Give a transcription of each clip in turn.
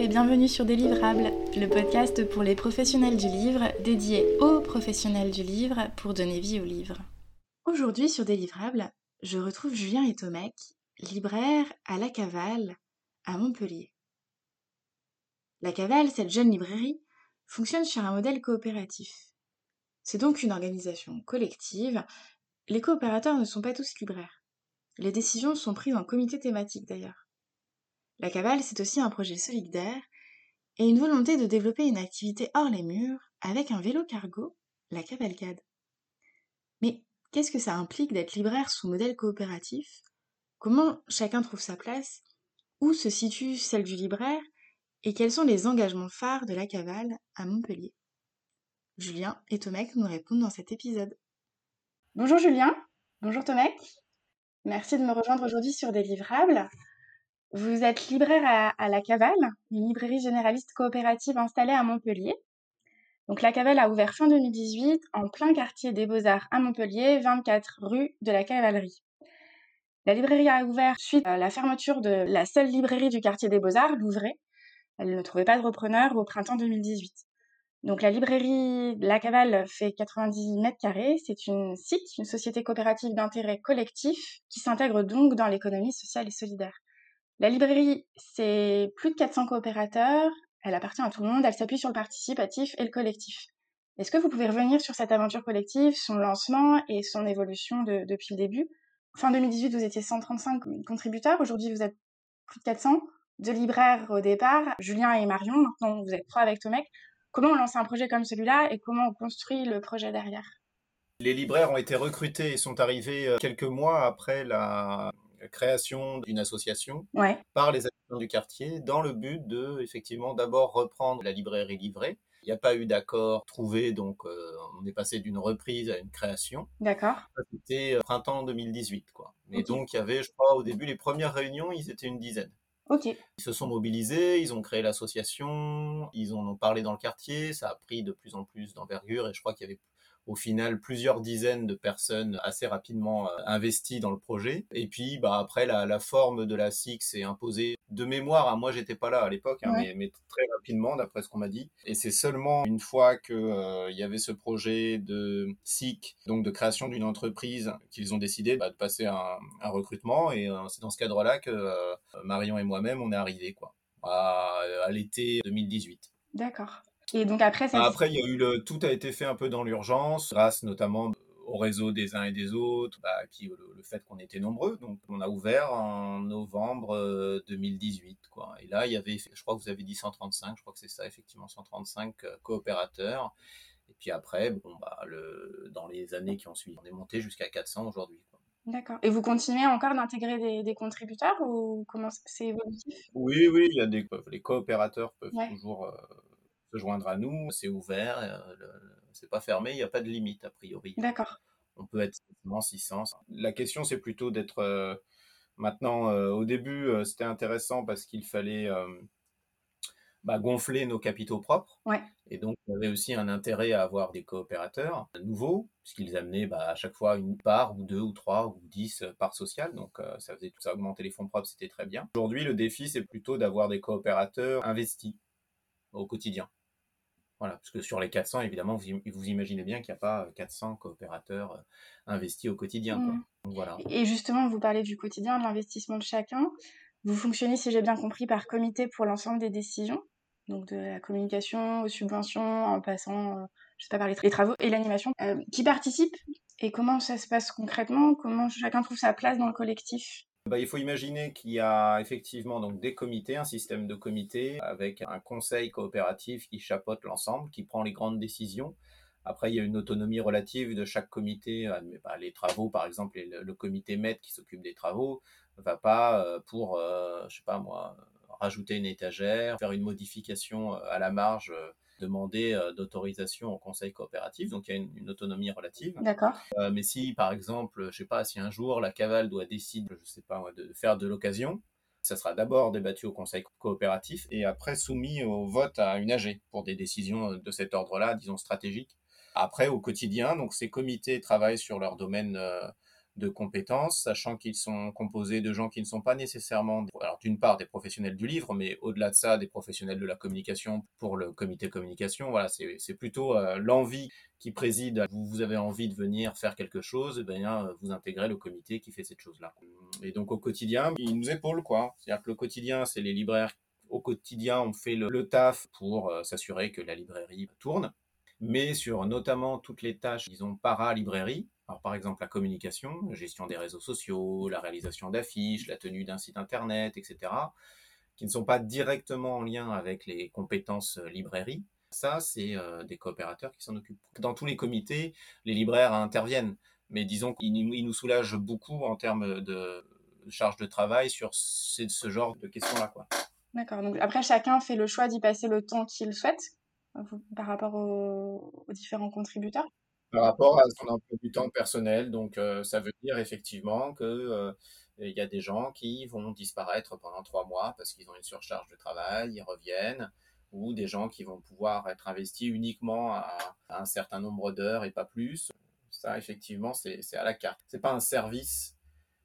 Et bienvenue sur Délivrable, le podcast pour les professionnels du livre, dédié aux professionnels du livre pour donner vie au livre. Aujourd'hui sur Délivrable, je retrouve Julien et Tomec, libraires à La Cavale, à Montpellier. La Cavale, cette jeune librairie, fonctionne sur un modèle coopératif. C'est donc une organisation collective. Les coopérateurs ne sont pas tous libraires. Les décisions sont prises en comité thématique d'ailleurs. La cavale, c'est aussi un projet solidaire et une volonté de développer une activité hors les murs avec un vélo cargo, la cavalcade. Mais qu'est-ce que ça implique d'être libraire sous modèle coopératif? Comment chacun trouve sa place? Où se situe celle du libraire? Et quels sont les engagements phares de la cavale à Montpellier? Julien et Tomek nous répondent dans cet épisode. Bonjour Julien, bonjour Tomek. Merci de me rejoindre aujourd'hui sur des livrables. Vous êtes libraire à, La Cavale, une librairie généraliste coopérative installée à Montpellier. Donc La Cavale a ouvert fin 2018 en plein quartier des Beaux-Arts à Montpellier, 24 rue de la Cavalerie. La librairie a ouvert suite à la fermeture de la seule librairie du quartier des Beaux-Arts, Louvray. Elle ne trouvait pas de repreneur au printemps 2018. Donc la librairie La Cavale fait 90 mètres carrés. C'est une SIC, une société coopérative d'intérêt collectif, qui s'intègre donc dans l'économie sociale et solidaire. La librairie, c'est plus de 400 coopérateurs, elle appartient à tout le monde, elle s'appuie sur le participatif et le collectif. Est-ce que vous pouvez revenir sur cette aventure collective, son lancement et son évolution depuis le début? Fin 2018, vous étiez 135 contributeurs, aujourd'hui vous êtes plus de 400, deux libraires au départ, Julien et Marion, maintenant vous êtes trois avec Tomek. Comment on lance un projet comme celui-là et comment on construit le projet derrière? Les libraires ont été recrutés et sont arrivés euh, quelques mois après la création d'une association par les habitants du quartier dans le but de, effectivement, d'abord reprendre la librairie livrée. Il n'y a pas eu d'accord trouvé, donc euh, on est passé d'une reprise à une création. D'accord. C'était euh, printemps 2018, quoi. Et donc, il y avait, je crois, au début, les premières réunions, ils étaient une dizaine. Ok. Ils se sont mobilisés, ils ont créé l'association, ils en ont parlé dans le quartier, ça a pris de plus en plus d'envergure et je crois qu'il y avait au final plusieurs dizaines de personnes assez rapidement euh, investies dans le projet. Et puis bah, après, la, forme de la SIC s'est imposée de mémoire. Hein, moi, j'étais pas là à l'époque, hein, mais, très rapidement, d'après ce qu'on m'a dit. Et c'est seulement une fois qu'il euh, y avait ce projet de SIC, donc de création d'une entreprise, qu'ils ont décidé bah, de passer un, un recrutement. Et euh, c'est dans ce cadre-là que Marion et moi-même, on est arrivés quoi, à, à l'été 2018. D'accord. Et donc après, ça... Après, il y a eu le, tout a été fait un peu dans l'urgence, grâce notamment au réseau des uns et des autres, bah, puis le, fait qu'on était nombreux. Donc, on a ouvert en novembre 2018, euh, quoi. Et là, il y avait, je crois que vous avez dit 135, je crois que c'est ça, effectivement, 135 euh, coopérateurs. Et puis après, bon, bah, le, dans les années qui ont suivi, on est monté jusqu'à 400 aujourd'hui. D'accord. Et vous continuez encore d'intégrer des, contributeurs ou comment c'est évolutif? Oui, oui, il y a des, les coopérateurs peuvent toujours euh, se joindre à nous. C'est ouvert, euh, c'est pas fermé, il n'y a pas de limite a priori. D'accord. On peut être 600. La question, c'est plutôt d'être euh, maintenant. Euh, au début, c'était intéressant parce qu'il fallait bah, gonfler nos capitaux propres. Ouais. Et donc, il y avait aussi un intérêt à avoir des coopérateurs nouveaux, puisqu'ils amenaient bah, à chaque fois une part, ou deux, ou trois, ou dix parts sociales. Donc, ça faisait tout ça augmenter les fonds propres, c'était très bien. Aujourd'hui, le défi, c'est plutôt d'avoir des coopérateurs investis au quotidien. Voilà, parce que sur les 400, évidemment, vous, vous imaginez bien qu'il n'y a pas 400 coopérateurs euh, investis au quotidien. Mmh. voilà. Et justement, vous parlez du quotidien, de l'investissement de chacun. Vous fonctionnez, si j'ai bien compris, par comité pour l'ensemble des décisions, donc de la communication aux subventions, en passant, euh, je sais pas, par les, travaux et l'animation. Euh, qui participe et comment ça se passe concrètement? Comment chacun trouve sa place dans le collectif? Bah, il faut imaginer qu'il y a effectivement donc des comités, un système de comités avec un conseil coopératif qui chapeaute l'ensemble, qui prend les grandes décisions. Après, il y a une autonomie relative de chaque comité. Bah, les travaux, par exemple, le, comité maître qui s'occupe des travaux va pas euh, pour, euh, je sais pas moi, rajouter une étagère, faire une modification euh, à la marge demander euh, d'autorisation au conseil coopératif, donc il y a une, autonomie relative. D'accord. Euh, mais si, par exemple, je sais pas, si un jour la cavale doit décider, je sais pas, de faire de l'occasion, ça sera d'abord débattu au conseil coopératif et après soumis au vote à une AG pour des décisions de cet ordre-là, disons stratégiques. Après, au quotidien, donc ces comités travaillent sur leur domaine euh, de compétences, sachant qu'ils sont composés de gens qui ne sont pas nécessairement, alors d'une part des professionnels du livre, mais au-delà de ça, des professionnels de la communication pour le comité communication. Voilà, c'est plutôt euh, l'envie qui préside. Vous, vous avez envie de venir faire quelque chose, et eh bien vous intégrez le comité qui fait cette chose-là. Et donc au quotidien, ils nous épaulent quoi. C'est-à-dire que le quotidien, c'est les libraires au quotidien, on fait le, taf pour euh, s'assurer que la librairie tourne, mais sur notamment toutes les tâches, disons, para-librairie, alors, par exemple, la communication, la gestion des réseaux sociaux, la réalisation d'affiches, la tenue d'un site internet, etc., qui ne sont pas directement en lien avec les compétences euh, librairie. Ça, c'est euh, des coopérateurs qui s'en occupent. Dans tous les comités, les libraires interviennent, mais disons qu'ils nous soulagent beaucoup en termes de charge de travail sur ce genre de questions-là. D'accord. Donc après, chacun fait le choix d'y passer le temps qu'il souhaite par rapport aux différents contributeurs? Par rapport à son emploi du temps personnel. Donc, euh, ça veut dire effectivement que euh, il y a des gens qui vont disparaître pendant trois mois parce qu'ils ont une surcharge de travail, ils reviennent, ou des gens qui vont pouvoir être investis uniquement à, un certain nombre d'heures et pas plus. Ça, effectivement, c'est à la carte. C'est pas un service,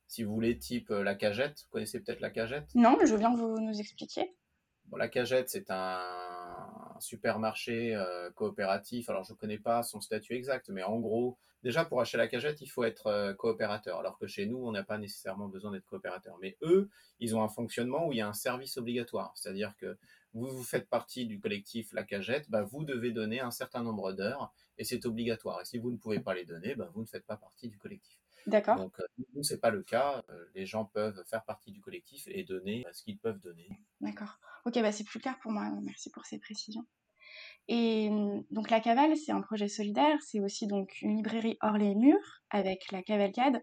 si vous voulez, type euh, la cagette. Vous connaissez peut-être la cagette? Non, mais je veux bien que vous nous expliquiez. Bon, la cagette, c'est un supermarché euh, coopératif. Alors, je ne connais pas son statut exact, mais en gros, déjà pour acheter la cagette, il faut être euh, coopérateur. Alors que chez nous, on n'a pas nécessairement besoin d'être coopérateur. Mais eux, ils ont un fonctionnement où il y a un service obligatoire. C'est-à-dire que vous, vous faites partie du collectif La Cagette, bah, vous devez donner un certain nombre d'heures et c'est obligatoire. Et si vous ne pouvez pas les donner, bah, vous ne faites pas partie du collectif. D'accord. Donc, euh, nous, c'est pas le cas. Euh, les gens peuvent faire partie du collectif et donner ce qu'ils peuvent donner. D'accord. Ok, bah c'est plus clair pour moi. Merci pour ces précisions. Et hum, donc la Cavale, c'est un projet solidaire, c'est aussi donc une librairie hors les murs avec la Cavalcade,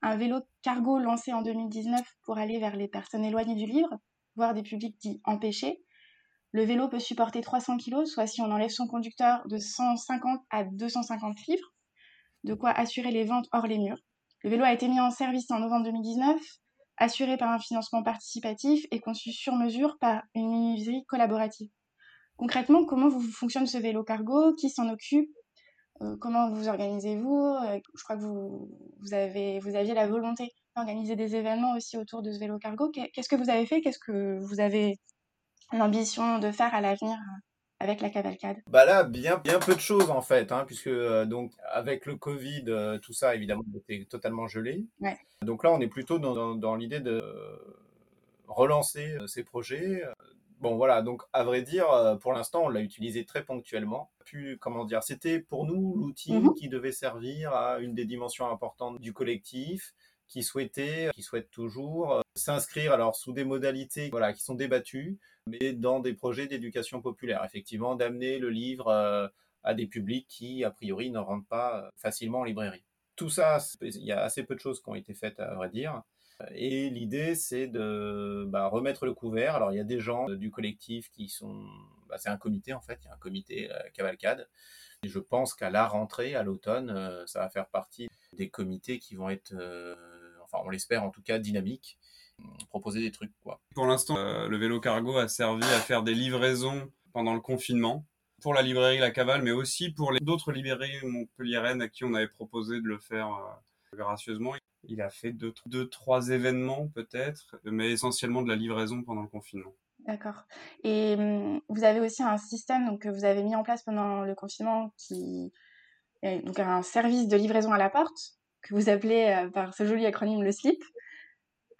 un vélo cargo lancé en 2019 pour aller vers les personnes éloignées du livre, voire des publics dits empêchés. Le vélo peut supporter 300 kg, soit si on enlève son conducteur de 150 à 250 livres, de quoi assurer les ventes hors les murs. Le vélo a été mis en service en novembre 2019, assuré par un financement participatif et conçu sur mesure par une menuiserie collaborative. Concrètement, comment vous fonctionne ce vélo cargo? Qui s'en occupe? Euh, Comment vous organisez-vous euh, Je crois que vous, aviez la volonté d'organiser des événements aussi autour de ce vélo cargo. Qu'est-ce que vous avez fait? Qu'est-ce que vous avez l'ambition de faire à l'avenir avec la cavalcade Bah là, bien, bien peu de choses en fait, hein, puisque euh, donc avec le Covid, euh, tout ça évidemment était totalement gelé. Donc là, on est plutôt dans, dans, l'idée de relancer euh, ces projets. Bon voilà, donc à vrai dire, pour l'instant, on l'a utilisé très ponctuellement. Puis comment dire, c'était pour nous l'outil mmh qui devait servir à une des dimensions importantes du collectif, qui souhaitait, qui souhaite toujours euh, s'inscrire alors sous des modalités voilà qui sont débattues, mais dans des projets d'éducation populaire. Effectivement, d'amener le livre euh, à des publics qui a priori ne rentrent pas euh, facilement en librairie. Tout ça, il y a assez peu de choses qui ont été faites à vrai dire. Et l'idée, c'est de bah, remettre le couvert. Alors, il y a des gens du collectif qui sont. Bah, c'est un comité, en fait. Il y a un comité cavalcade. Et je pense qu'à la rentrée, à l'automne, ça va faire partie des comités qui vont être on l'espère en tout cas, dynamique, proposer des trucs. Quoi. Pour l'instant, euh, le vélo cargo a servi à faire des livraisons pendant le confinement pour la librairie La Cavale, mais aussi pour les d'autres librairies montpelliéraines à qui on avait proposé de le faire euh, gracieusement. Il a fait deux, deux trois événements peut-être, mais essentiellement de la livraison pendant le confinement. D'accord. Et hum, vous avez aussi un système donc, que vous avez mis en place pendant le confinement qui est donc un service de livraison à la porte que vous appelez euh, par ce joli acronyme le SLIP.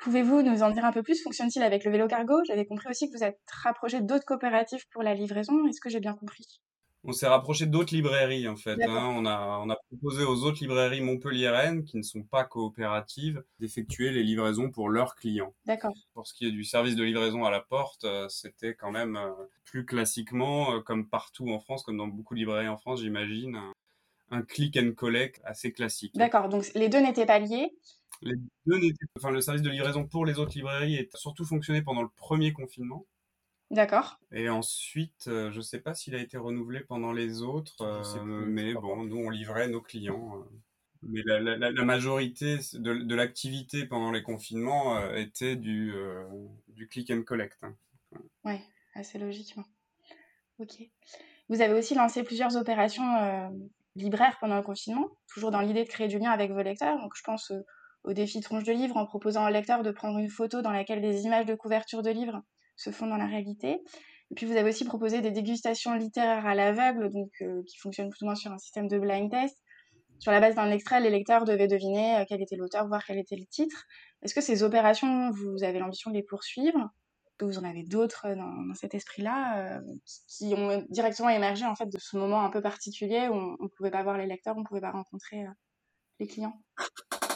Pouvez-vous nous en dire un peu plus? Fonctionne-t-il avec le vélo cargo? J'avais compris aussi que vous êtes rapproché d'autres coopératives pour la livraison. Est-ce que j'ai bien compris? On s'est rapproché d'autres librairies en fait. Hein. On, a, on a proposé aux autres librairies montpelliéraines qui ne sont pas coopératives d'effectuer les livraisons pour leurs clients. D'accord. Pour ce qui est du service de livraison à la porte, euh, c'était quand même euh, plus classiquement, comme partout en France, comme dans beaucoup de librairies en France, j'imagine, un click and collect assez classique. D'accord, donc les deux n'étaient pas liés Les deux n'étaient enfin le service de livraison pour les autres librairies a surtout fonctionné pendant le premier confinement. D'accord. Et ensuite, euh, je ne sais pas s'il a été renouvelé pendant les autres, euh, mais bon, nous on livrait nos clients. Euh. mais la, majorité de, l'activité pendant les confinements était du, du click and collect. Hein. Ouais, assez logiquement. Ok. Vous avez aussi lancé plusieurs opérations libraire pendant le confinement, toujours dans l'idée de créer du lien avec vos lecteurs. Donc je pense euh, au défi tronche de livre en proposant au lecteur de prendre une photo dans laquelle des images de couverture de livres se font dans la réalité. Et puis vous avez aussi proposé des dégustations littéraires à l'aveugle, donc euh, qui fonctionnent plus ou moins sur un système de blind test. Sur la base d'un extrait, les lecteurs devaient deviner euh, quel était l'auteur, voir quel était le titre. Est-ce que ces opérations, vous avez l'ambition de les poursuivre? Vous en avez d'autres dans, cet esprit-là euh, qui, ont directement émergé en fait de ce moment un peu particulier où on ne pouvait pas voir les lecteurs, on ne pouvait pas rencontrer les clients?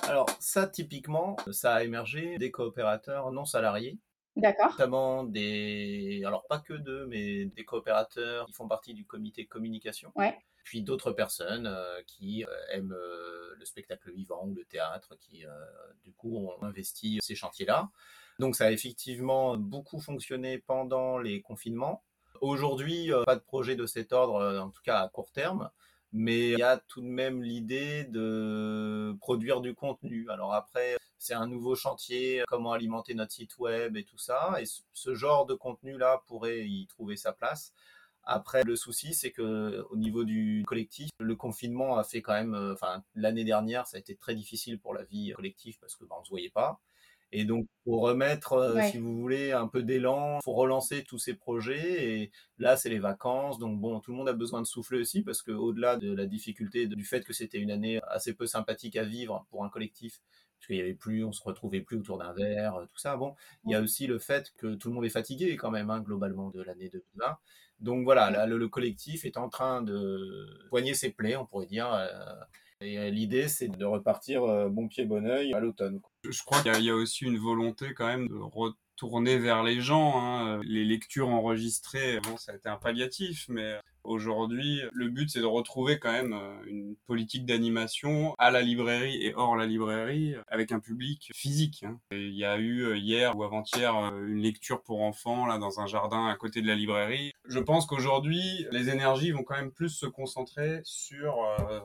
Alors ça, typiquement, ça a émergé des coopérateurs non salariés D'accord. Notamment des, alors pas que d'eux, mais des coopérateurs qui font partie du comité communication. Ouais. Puis d'autres personnes euh, qui euh, aiment euh, le spectacle vivant ou le théâtre, qui du coup ont investi ces chantiers-là. Donc ça a effectivement beaucoup fonctionné pendant les confinements. Aujourd'hui, pas de projet de cet ordre, en tout cas à court terme mais il y a tout de même l'idée de produire du contenu. Alors après, c'est un nouveau chantier, comment alimenter notre site web et tout ça, et ce genre de contenu-là pourrait y trouver sa place. Après, le souci, c'est que au niveau du collectif, le confinement a fait quand même, euh, enfin, l'année dernière, ça a été très difficile pour la vie collective parce que bah, on se voyait pas. Et donc, pour remettre, euh, si vous voulez, un peu d'élan, faut relancer tous ces projets. Et là, c'est les vacances. Donc, bon, tout le monde a besoin de souffler aussi parce que, au-delà de la difficulté du fait que c'était une année assez peu sympathique à vivre pour un collectif, parce qu'il y avait plus, on se retrouvait plus autour d'un verre, tout ça. Bon, il y a aussi le fait que tout le monde est fatigué quand même, hein, globalement, de l'année 2020. Donc voilà, là, le, collectif est en train de poigner ses plaies, on pourrait dire. Euh, et euh, l'idée, c'est de repartir euh, bon pied, bon oeil à l'automne. Je crois qu'il y, a aussi une volonté quand même de retourner vers les gens. Hein. Les lectures enregistrées, bon, ça a été un palliatif, mais Aujourd'hui, le but, c'est de retrouver quand même euh, une politique d'animation à la librairie et hors la librairie avec un public physique. Hein. Il y a eu hier ou avant-hier une lecture pour enfants là dans un jardin à côté de la librairie. Je pense qu'aujourd'hui, les énergies vont quand même plus se concentrer sur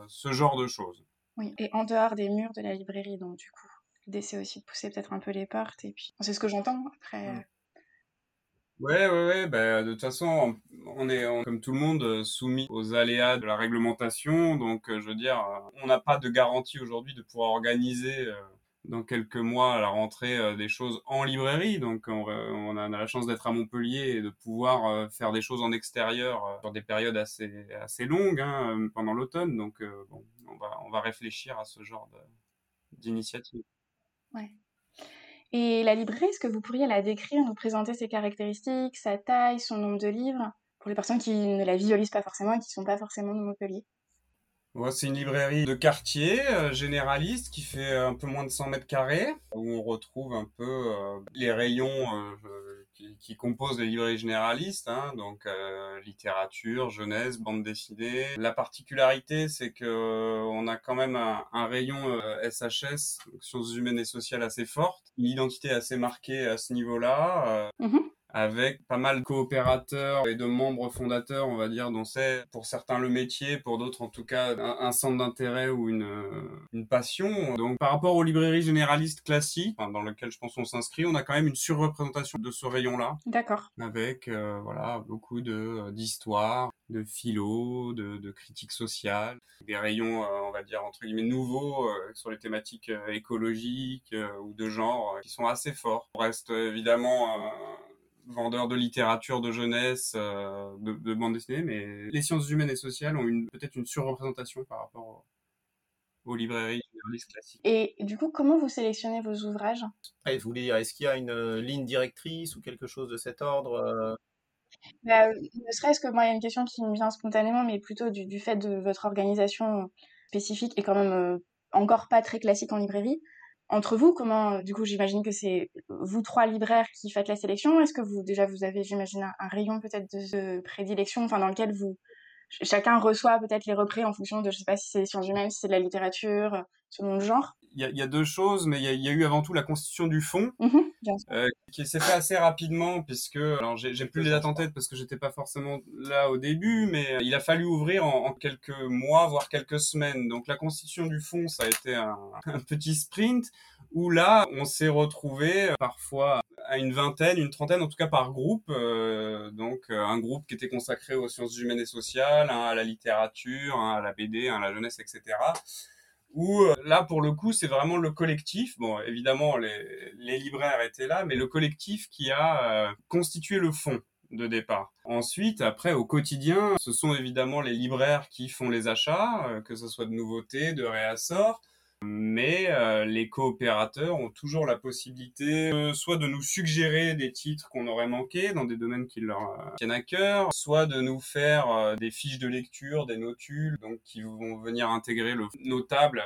ce genre de choses. Oui, et en dehors des murs de la librairie, donc du coup. L'idée, c'est aussi de pousser peut-être un peu les portes. Et puis, c'est ce que j'entends après. Mmh. Ouais, ouais, ouais. Bah, de toute façon, on est, comme tout le monde, soumis aux aléas de la réglementation. Donc, euh, je veux dire, on n'a pas de garantie aujourd'hui de pouvoir organiser euh, dans quelques mois la rentrée euh, des choses en librairie. Donc, on, a, la chance d'être à Montpellier et de pouvoir faire des choses en extérieur sur des périodes assez, assez longues hein, pendant l'automne. Donc, bon, on va, on va réfléchir à ce genre d'initiative. Ouais. Et la librairie, est-ce que vous pourriez la décrire, nous présenter ses caractéristiques, sa taille, son nombre de livres, pour les personnes qui ne la visualisent pas forcément et qui ne sont pas forcément de Montpellier c'est une librairie de quartier euh, généraliste qui fait un peu moins de 100 mètres carrés, où on retrouve un peu euh, les rayons euh, qui, composent les librairies généralistes, hein, donc littérature, jeunesse, bande dessinée. La particularité, c'est que on a quand même un, rayon SHS, sciences humaines et sociales, assez forte, une identité assez marquée à ce niveau-là. Mmh avec pas mal de coopérateurs et de membres fondateurs, on va dire, dont c'est pour certains le métier, pour d'autres en tout cas un, centre d'intérêt ou une, une passion. Donc par rapport aux librairies généralistes classiques, dans lesquelles je pense on s'inscrit, on a quand même une surreprésentation de ce rayon-là. D'accord. Avec euh, voilà beaucoup de d'histoire, de philo, de, de critique sociale, des rayons, euh, on va dire entre guillemets nouveaux euh, sur les thématiques écologiques ou de genre qui sont assez forts. On reste évidemment vendeurs de littérature de jeunesse, euh, de, bande dessinée, mais les sciences humaines et sociales ont peut-être une surreprésentation par rapport aux, librairies classiques. Et du coup, comment vous sélectionnez vos ouvrages? Vous voulez dire, est-ce qu'il y a une euh, ligne directrice ou quelque chose de cet ordre euh? bah, Ne serait-ce que moi, il y a une question qui me vient spontanément, mais plutôt du, fait de votre organisation spécifique et quand même encore pas très classique en librairie entre vous, comment, du coup, j'imagine que c'est vous trois libraires qui faites la sélection. Est-ce que vous, déjà, vous avez, j'imagine, un, rayon peut-être de, prédilection, enfin, dans lequel vous, chacun reçoit peut-être les représ en fonction de, je sais pas si c'est des sciences humaines, si c'est de la littérature, selon le genre? Il y, a deux choses, mais il y, a eu avant tout la constitution du fonds, mmh euh, qui s'est fait assez rapidement, puisque, alors j'ai plus les dates en tête parce que j'étais pas forcément là au début, mais il a fallu ouvrir en, quelques mois, voire quelques semaines. Donc la constitution du fonds, ça a été un, un petit sprint où là, on s'est retrouvé euh, parfois à une vingtaine, une trentaine, en tout cas par groupe. Euh, donc euh, un groupe qui était consacré aux sciences humaines et sociales, à la littérature, à la BD, à la jeunesse, etc. où euh, là pour le coup c'est vraiment le collectif bon évidemment les, les, libraires étaient là mais le collectif qui a euh, constitué le fond de départ. Ensuite, après, au quotidien, ce sont évidemment les libraires qui font les achats, euh, que ce soit de nouveautés, de réassorts, mais euh, les coopérateurs ont toujours la possibilité euh, soit de nous suggérer des titres qu'on aurait manqués dans des domaines qui leur euh, tiennent à cœur, soit de nous faire des fiches de lecture, des notules, donc qui vont venir intégrer le notable,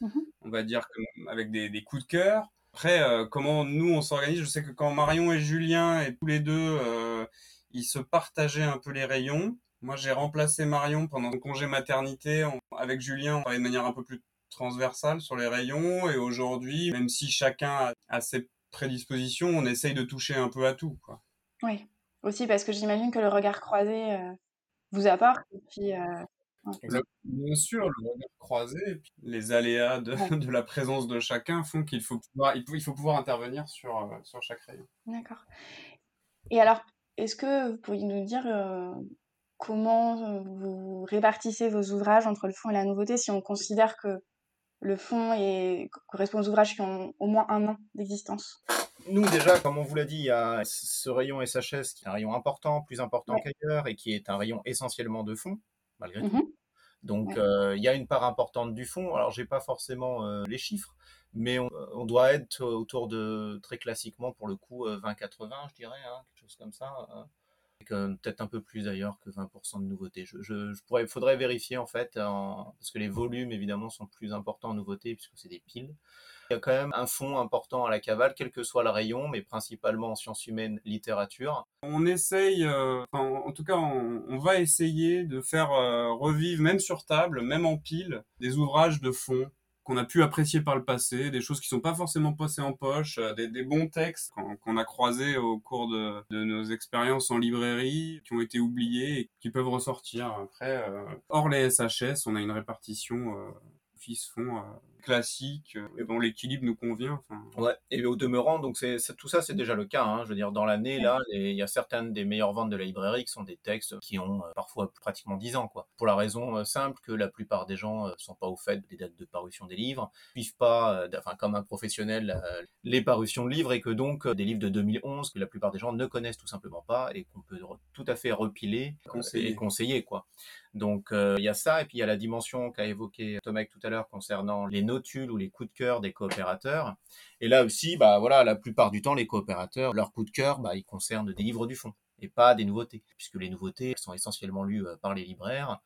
mhm. on va dire avec des, des, coups de cœur. Après, comment nous on s'organise Je sais que quand Marion et Julien et tous les deux, ils se partageaient un peu les rayons. Moi, j'ai remplacé Marion pendant le congé maternité. avec Julien, on travaillait de manière un peu plus transversale sur les rayons et aujourd'hui, même si chacun a ses prédispositions, on essaye de toucher un peu à tout. Quoi. Oui, aussi parce que j'imagine que le regard croisé euh, vous apporte. Et puis, euh, Bien sûr, le regard croisé, et puis les aléas de, de, la présence de chacun font qu'il faut pouvoir, il faut, pouvoir intervenir sur, euh, sur chaque rayon. D'accord. Et alors, est-ce que vous pourriez nous dire comment vous répartissez vos ouvrages entre le fond et la nouveauté si on considère que le fond et correspond aux ouvrages qui ont au moins un an d'existence Nous, déjà, comme on vous l'a dit, il y a ce rayon SHS qui est un rayon important, plus important qu'ailleurs, et qui est un rayon essentiellement de fond, malgré tout. Mhm. Donc, euh, il y a une part importante du fond. Alors, j'ai pas forcément euh, les chiffres, mais on, doit être autour de, très classiquement, pour le coup, 20-80, euh, je dirais, hein, quelque chose comme ça. Hein peut-être un peu plus d'ailleurs que 20% de nouveautés. Je, pourrais, faudrait vérifier en fait, parce que les volumes évidemment sont plus importants en nouveautés puisque c'est des piles. Il y a quand même un fond important à la cavale, quel que soit le rayon, mais principalement en sciences humaines, littérature. On essaye, euh, en, tout cas, on, va essayer de faire euh, revivre, même sur table, même en pile, des ouvrages de fond qu'on a pu apprécier par le passé, des choses qui sont pas forcément passées en poche, euh, des, bons textes qu'on a croisés au cours de, nos expériences en librairie, qui ont été oubliés et qui peuvent ressortir. Après, euh, hors les SHS, on a une répartition euh, fils-fond classique euh, et dont l'équilibre nous convient. Ouais, et au demeurant, donc c'est tout ça, c'est déjà le cas. Hein. Je veux dire, dans l'année, là, il y a certaines des meilleures ventes de la librairie qui sont des textes qui ont euh, parfois pratiquement 10 ans, quoi. Pour la raison euh, simple que la plupart des gens sont pas au fait des dates de parution des livres, suivent pas, enfin, comme un professionnel, les parutions de livres et que donc des livres de 2011 que la plupart des gens ne connaissent tout simplement pas et qu'on peut tout à fait repiler et conseiller, quoi. Donc il y a ça, et puis il y a la dimension qu'a évoqué Tomek tout à l'heure concernant les notules ou les coups de cœur des coopérateurs. Et là aussi, bah voilà, la plupart du temps, les coopérateurs, leurs coups de cœur, bah, ils concernent des livres du fond et pas des nouveautés, puisque les nouveautés sont essentiellement lues euh, par les libraires.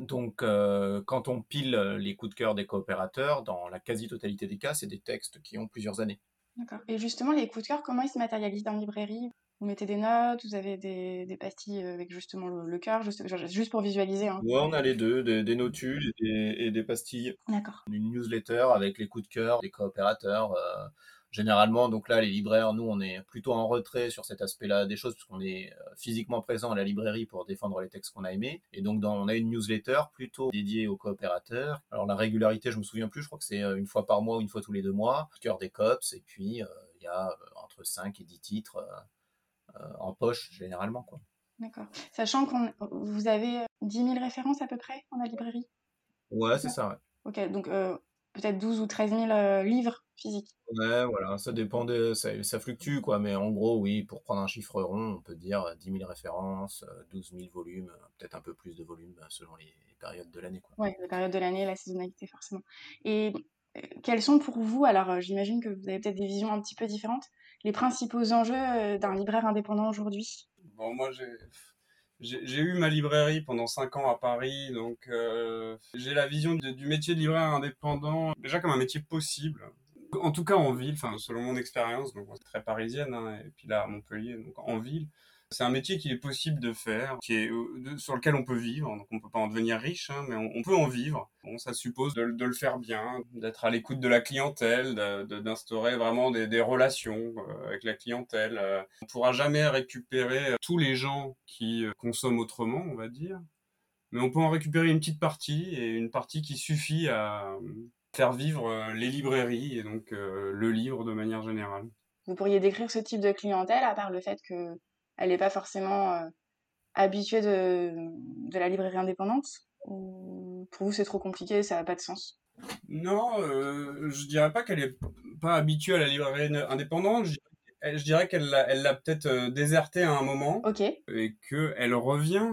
Donc, euh, quand on pile les coups de cœur des coopérateurs, dans la quasi-totalité des cas, c'est des textes qui ont plusieurs années. D'accord. Et justement, les coups de cœur, comment ils se matérialisent la librairie vous mettez des notes, vous avez des, pastilles avec justement le, cœur, juste, pour visualiser. Hein. Ouais, on a les deux, des, notules et des, pastilles. D'accord. Une newsletter avec les coups de cœur des coopérateurs. Euh, généralement, donc là, les libraires, nous, on est plutôt en retrait sur cet aspect-là des choses, puisqu'on est euh, physiquement présent à la librairie pour défendre les textes qu'on a aimés. Et donc, dans, on a une newsletter plutôt dédiée aux coopérateurs. Alors, la régularité, je me souviens plus, je crois que c'est euh, une fois par mois ou une fois tous les deux mois. Cœur des cops, et puis il y a entre 5 et 10 titres euh, en poche généralement. Quoi. D'accord. Sachant que vous avez 10 000 références à peu près dans la librairie? Ouais, c'est ça, ouais. Ok, donc euh, peut-être 12 ou 13 000 euh, livres physiques. Ouais, voilà, ça dépend de. Ça, ça, fluctue, quoi, mais en gros, oui, pour prendre un chiffre rond, on peut dire 10 000 références, 12 000 volumes, peut-être un peu plus de volumes selon les, périodes de l'année, quoi. Oui, les périodes de l'année, la saisonnalité, forcément. Et quels sont pour vous, alors j'imagine que vous avez peut-être des visions un petit peu différentes, les principaux enjeux euh, d'un libraire indépendant aujourd'hui? Bon, moi, j'ai eu ma librairie pendant 5 ans à Paris, donc euh, j'ai la vision du métier de libraire indépendant déjà comme un métier possible. En tout cas en ville, enfin selon mon expérience, très parisienne, hein, et puis là à Montpellier, donc en ville, c'est un métier qu'il est possible de faire, qui est, euh, sur lequel on peut vivre. Donc on peut pas en devenir riche, hein, mais on, peut en vivre. Bon, ça suppose de, le faire bien, d'être à l'écoute de la clientèle, d'instaurer vraiment des, relations euh, avec la clientèle. Euh. On pourra jamais récupérer tous les gens qui consomment autrement, on va dire. Mais on peut en récupérer une petite partie et une partie qui suffit à faire vivre les librairies et donc le livre de manière générale. Vous pourriez décrire ce type de clientèle à part le fait que elle n'est pas forcément euh, habituée de, de, la librairie indépendante Ou pour vous c'est trop compliqué, ça n'a pas de sens? Non, euh, je dirais pas qu'elle est pas habituée à la librairie indépendante. Je, dirais qu'elle l'a, elle l'a peut-être euh, désertée à un moment. Ok. Et qu'elle revient.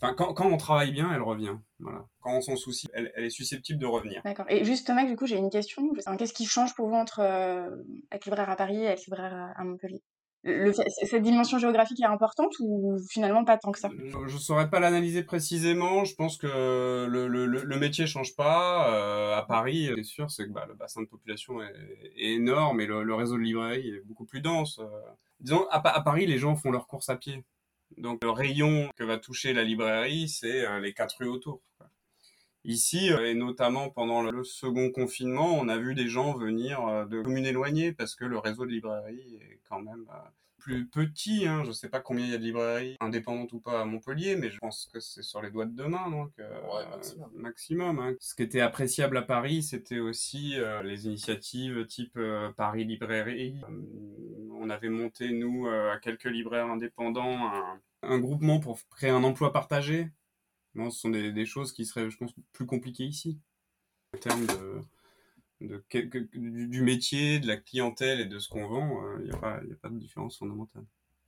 Enfin, quand, quand, on travaille bien, elle revient. Voilà. Quand on s'en soucie, elle, elle, est susceptible de revenir. D'accord. Et justement, du coup, j'ai une question. Qu'est-ce qui change pour vous entre euh, être libraire à Paris et être libraire à Montpellier? Cette dimension géographique est importante ou finalement pas tant que ça? Je ne saurais pas l'analyser précisément. Je pense que le, le, le métier change pas. Euh, à Paris, c'est sûr, c'est que bah, le bassin de population est, énorme et le, réseau de librairies est beaucoup plus dense. Euh. disons, à, Paris, les gens font leurs courses à pied. Donc le rayon que va toucher la librairie, c'est euh, les quatre rues autour. Ici, et notamment pendant le second confinement, on a vu des gens venir de communes éloignées parce que le réseau de librairies est quand même plus petit. Hein. Je ne sais pas combien il y a de librairies indépendantes ou pas à Montpellier, mais je pense que c'est sur les doigts de demain, donc maximum. maximum hein. Ce qui était appréciable à Paris, c'était aussi les initiatives type Paris Librairie. on avait monté nous à quelques libraires indépendants un, un groupement pour créer un emploi partagé non, ce sont des, choses qui seraient, je pense, plus compliquées ici. En termes de, du, métier, de la clientèle et de ce qu'on vend, il euh, n'y a, a, pas de différence fondamentale.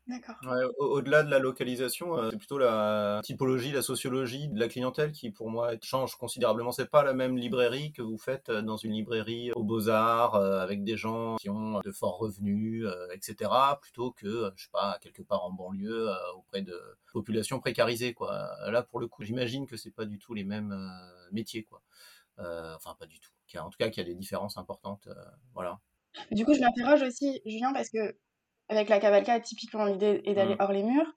D'accord. Au-delà de la localisation, euh, c'est plutôt la typologie, la sociologie de la clientèle qui, pour moi, change considérablement. C'est pas la même librairie que vous faites euh, dans une librairie aux Beaux-Arts euh, avec des gens qui ont de forts revenus, etc., plutôt que, je sais pas, quelque part en banlieue auprès de populations précarisées, quoi. Là, pour le coup, j'imagine que c'est pas du tout les mêmes métiers, quoi. enfin, pas du tout. En tout cas, qu'il y a des différences importantes, voilà. Du coup, je m'interroge aussi, Julien, parce que avec la cavalcade, typiquement, l'idée est d'aller mmh. hors les murs.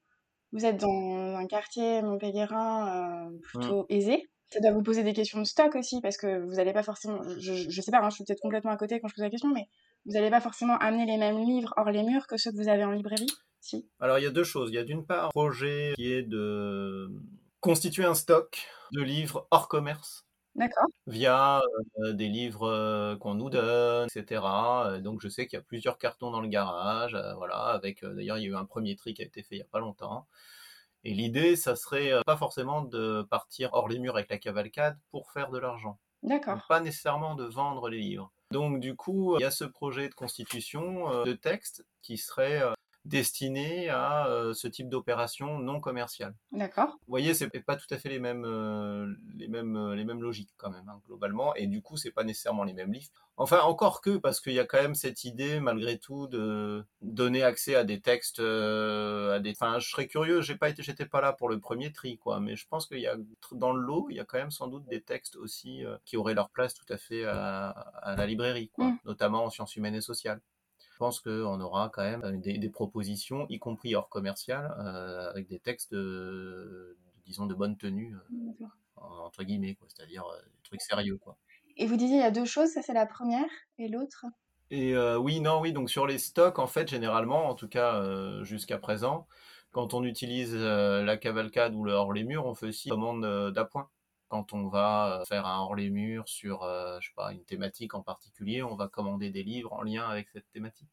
Vous êtes dans un quartier montpelliérain euh, plutôt mmh. aisé. Ça doit vous poser des questions de stock aussi, parce que vous n'allez pas forcément. Je, je sais pas, hein, je suis peut-être complètement à côté quand je pose la question, mais vous n'allez pas forcément amener les mêmes livres hors les murs que ceux que vous avez en librairie Si? Alors, il y a deux choses. Il y a d'une part un projet qui est de constituer un stock de livres hors commerce D'accord. Via des livres qu'on nous donne, etc. Donc je sais qu'il y a plusieurs cartons dans le garage, voilà. Avec d'ailleurs il y a eu un premier tri qui a été fait il y a pas longtemps. Et l'idée, ça serait pas forcément de partir hors les murs avec la cavalcade pour faire de l'argent. D'accord. Pas nécessairement de vendre les livres. Donc du coup, il y a ce projet de constitution de texte qui serait destiné à euh, ce type d'opération non commerciale. D'accord. Vous voyez, c'est pas tout à fait les mêmes, euh, les mêmes, euh, les mêmes logiques quand même, hein, globalement, et du coup, c'est pas nécessairement les mêmes livres. Enfin, encore que, parce qu'il y a quand même cette idée, malgré tout, de donner accès à des textes, à des. Enfin, je serais curieux, j'ai pas été, j'étais pas là pour le premier tri, quoi, mais je pense qu'il y a dans le lot, il y a quand même sans doute des textes aussi qui auraient leur place tout à fait à, la librairie, quoi, mmh. notamment en sciences humaines et sociales pense qu'on aura quand même euh, des, propositions, y compris hors commercial, euh, avec des textes, de, disons, de bonne tenue, euh, entre guillemets, c'est-à-dire des trucs sérieux. Quoi. Et vous disiez, il y a deux choses, ça c'est la première, et l'autre? Et oui, non, oui, donc sur les stocks, en fait, généralement, en tout cas jusqu'à présent, quand on utilise la cavalcade ou le hors les murs, on fait aussi commande d'appoint quand on va euh, faire un hors les murs sur, euh, je sais pas, une thématique en particulier, on va commander des livres en lien avec cette thématique.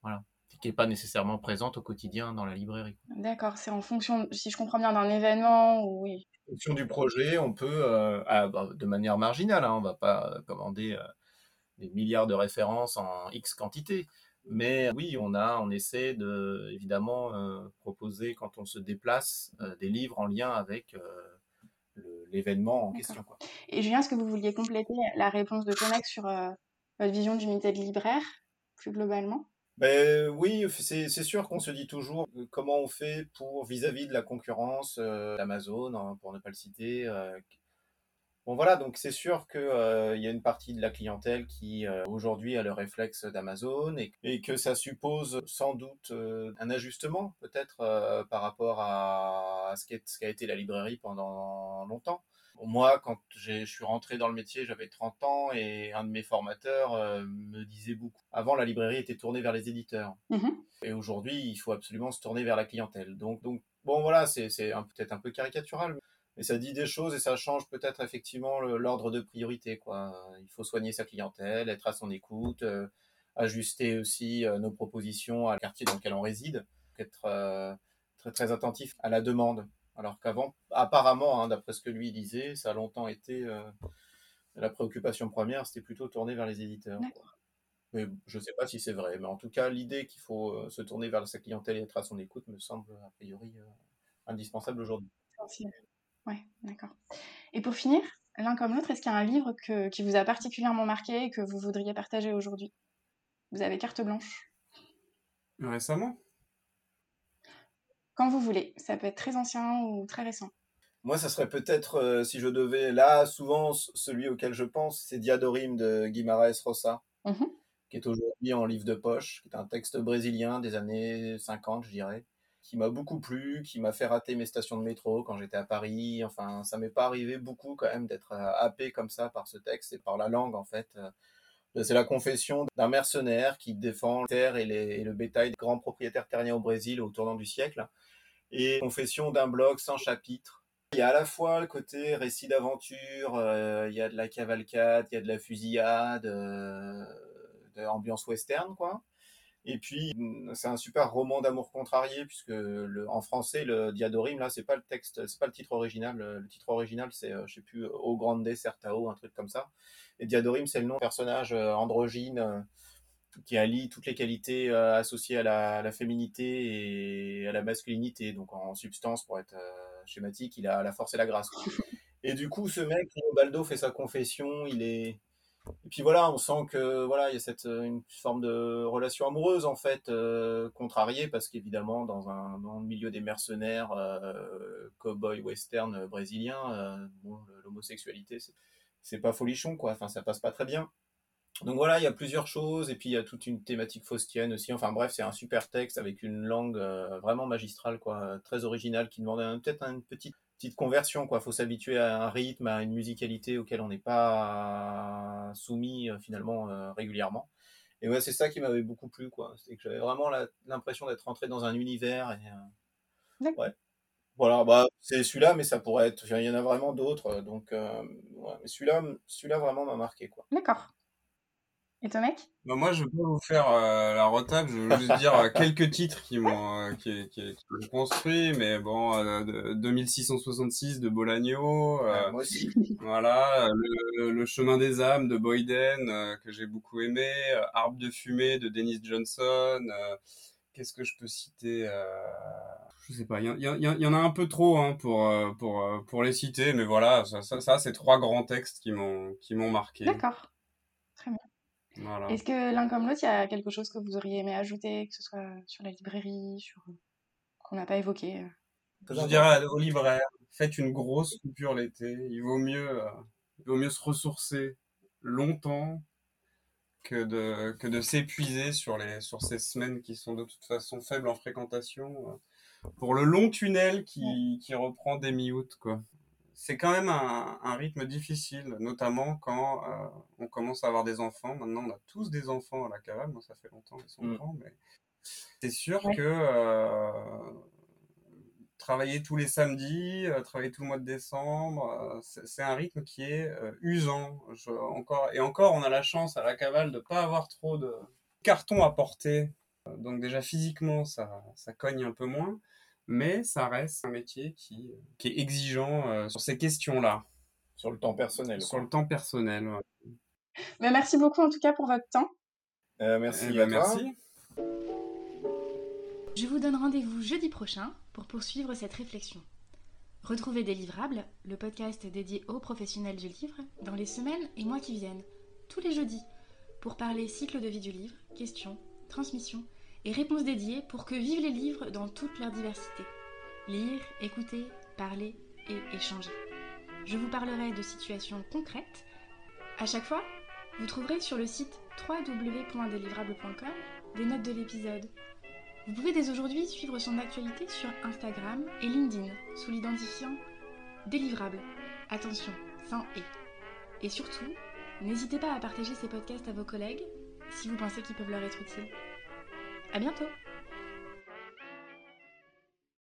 Voilà. Qui n'est pas nécessairement présente au quotidien dans la librairie. D'accord, c'est en fonction, si je comprends bien, d'un événement ou oui. En fonction du projet, on peut, euh, ah, bah, de manière marginale, hein, on ne va pas commander des milliards de références en X quantité. Mais oui, on a, on essaie de évidemment proposer quand on se déplace des livres en lien avec l'événement en question. Quoi. Et Julien, est-ce que vous vouliez compléter la réponse de Comex sur euh, votre vision d'unité de libraire, plus globalement? Ben, oui, c'est sûr qu'on se dit toujours euh, comment on fait pour vis-à-vis de la concurrence euh, d'Amazon, hein, pour ne pas le citer, Bon voilà, donc c'est sûr qu'il euh, y a une partie de la clientèle qui euh, aujourd'hui a le réflexe d'Amazon et, que ça suppose sans doute euh, un ajustement peut-être par rapport à, ce qu'a été la librairie pendant longtemps. Moi, quand je suis rentré dans le métier, j'avais 30 ans et un de mes formateurs me disait beaucoup. Avant, la librairie était tournée vers les éditeurs. Mmh et aujourd'hui, il faut absolument se tourner vers la clientèle. Donc, donc bon voilà, c'est peut-être un peu caricatural, mais ça dit des choses et ça change peut-être effectivement l'ordre de priorité. Quoi. Il faut soigner sa clientèle, être à son écoute, euh, ajuster aussi euh, nos propositions à quartier dans lequel on réside, être euh, très, très attentif à la demande. Alors qu'avant, apparemment, hein, d'après ce que lui disait, ça a longtemps été la préoccupation première, c'était plutôt tourner vers les éditeurs. Mais je ne sais pas si c'est vrai. Mais en tout cas, l'idée qu'il faut se tourner vers sa clientèle et être à son écoute me semble a priori indispensable aujourd'hui. Oui, d'accord. Et pour finir, l'un comme l'autre, est-ce qu'il y a un livre qui vous a particulièrement marqué et que vous voudriez partager aujourd'hui? Vous avez carte blanche? Récemment? Quand vous voulez. Ça peut être très ancien ou très récent. Moi, ça serait peut-être, euh, si je devais, là, souvent, celui auquel je pense, c'est Diadorim de Guimarães Rosa, mmh qui est aujourd'hui en livre de poche, qui est un texte brésilien des années 50, je dirais, qui m'a beaucoup plu, qui m'a fait rater mes stations de métro quand j'étais à Paris. Enfin, ça m'est pas arrivé beaucoup quand même d'être euh, happé comme ça par ce texte et par la langue, en fait. Euh, c'est la confession d'un mercenaire qui défend la terre et, le bétail des grands propriétaires terriens au Brésil au tournant du siècle. Et confession d'un blog sans chapitre il y a à la fois le côté récit d'aventure, euh, il y a de la cavalcade, il y a de la fusillade, euh, de western, quoi. Et puis, c'est un super roman d'amour contrarié, puisque en français, le Diadorim, là, c'est pas le texte, c'est pas le titre original. Le, titre original, c'est, euh, je sais plus, Au Grande Certao, un truc comme ça. Et Diadorim, c'est le nom d'un personnage androgyne qui allie toutes les qualités associées à la, à la, féminité et à la masculinité. Donc, en substance, pour être schématique, il a la force et la grâce. Et du coup, ce mec, Baldo, fait sa confession, il est. Et puis voilà, on sent que voilà, il y a cette une forme de relation amoureuse en fait euh, contrariée parce qu'évidemment dans un dans le milieu des mercenaires, euh, cowboy western brésilien, euh, l'homosexualité c'est pas folichon quoi. Enfin, ça passe pas très bien. Donc voilà, il y a plusieurs choses, et puis il y a toute une thématique faustienne aussi. Enfin bref, c'est un super texte avec une langue euh, vraiment magistrale, quoi, très originale, qui demande peut-être une petite, petite conversion, quoi. Faut s'habituer à un rythme, à une musicalité auquel on n'est pas soumis euh, finalement euh, régulièrement. Et ouais, c'est ça qui m'avait beaucoup plu, quoi. C'est que j'avais vraiment l'impression d'être rentré dans un univers. Et, ouais. Voilà, bah, c'est celui-là, mais ça pourrait être. Il y en a vraiment d'autres. Donc, ouais, celui-là, celui-là vraiment m'a marqué, quoi. D'accord. Et ton mec? Bah, Moi, je vais pas vous faire euh, la retape. Je veux juste dire euh, quelques titres qui m'ont euh, qui, qui, qui construit. Mais bon, 2666 de Bolagno. moi aussi. Voilà, le, chemin des âmes de Boyden que j'ai beaucoup aimé. Arbre de fumée de Dennis Johnson. Qu'est-ce que je peux citer je sais pas, il y, y, en a un peu trop hein, pour, pour, pour les citer, mais voilà, ça, ça, ça c'est trois grands textes qui m'ont qui m'ont marqué. D'accord, Est-ce que l'un comme l'autre, il y a quelque chose que vous auriez aimé ajouter, que ce soit sur la librairie, sur qu'on n'a pas évoqué euh? Je dirais aux libraires, faites une grosse coupure l'été. Il vaut mieux, euh, il vaut mieux se ressourcer longtemps que de, que de s'épuiser sur, les, sur ces semaines qui sont de toute façon faibles en fréquentation. Euh, pour le long tunnel qui, qui reprend des mi-août, quoi c'est quand même un, rythme difficile, notamment quand euh, on commence à avoir des enfants. Maintenant, on a tous des enfants à la cavale. Moi, ça fait longtemps qu'ils sont mmh. grands, mais c'est sûr que euh, travailler tous les samedis, euh, travailler tout le mois de décembre, c'est un rythme qui est usant. encore, et encore, on a la chance à la cavale de ne pas avoir trop de cartons à porter. Donc déjà physiquement, ça, ça cogne un peu moins mais ça reste un métier qui, qui est exigeant euh, sur ces questions-là. Sur le temps personnel. Sur le temps personnel, Mais merci beaucoup en tout cas pour votre temps. Euh, merci. Eh ben, merci. Je vous donne rendez-vous jeudi prochain pour poursuivre cette réflexion. Retrouvez Délivrable, le podcast dédié aux professionnels du livre, dans les semaines et mois qui viennent, tous les jeudis, pour parler cycle de vie du livre, questions, transmission et réponses dédiées pour que vivent les livres dans toute leur diversité. Lire, écouter, parler et échanger. Je vous parlerai de situations concrètes. À chaque fois, vous trouverez sur le site www.délivrable.com des notes de l'épisode. Vous pouvez dès aujourd'hui suivre son actualité sur Instagram et LinkedIn sous l'identifiant Délivrable. Attention, sans et. Et surtout, n'hésitez pas à partager ces podcasts à vos collègues si vous pensez qu'ils peuvent leur être utiles. À bientôt